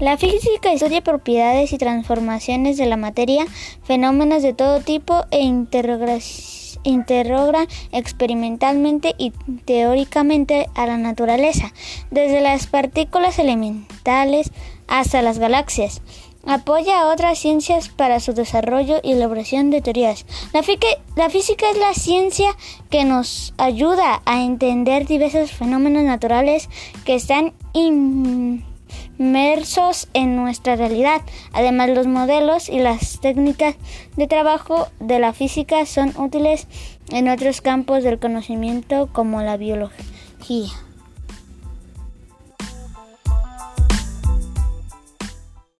La física estudia propiedades y transformaciones de la materia, fenómenos de todo tipo e interroga experimentalmente y teóricamente a la naturaleza, desde las partículas elementales hasta las galaxias. Apoya a otras ciencias para su desarrollo y elaboración de teorías. La, la, física es la ciencia que nos ayuda a entender diversos fenómenos naturales que están inmersos en nuestra realidad. Además, los modelos y las técnicas de trabajo de la física son útiles en otros campos del conocimiento como la biología.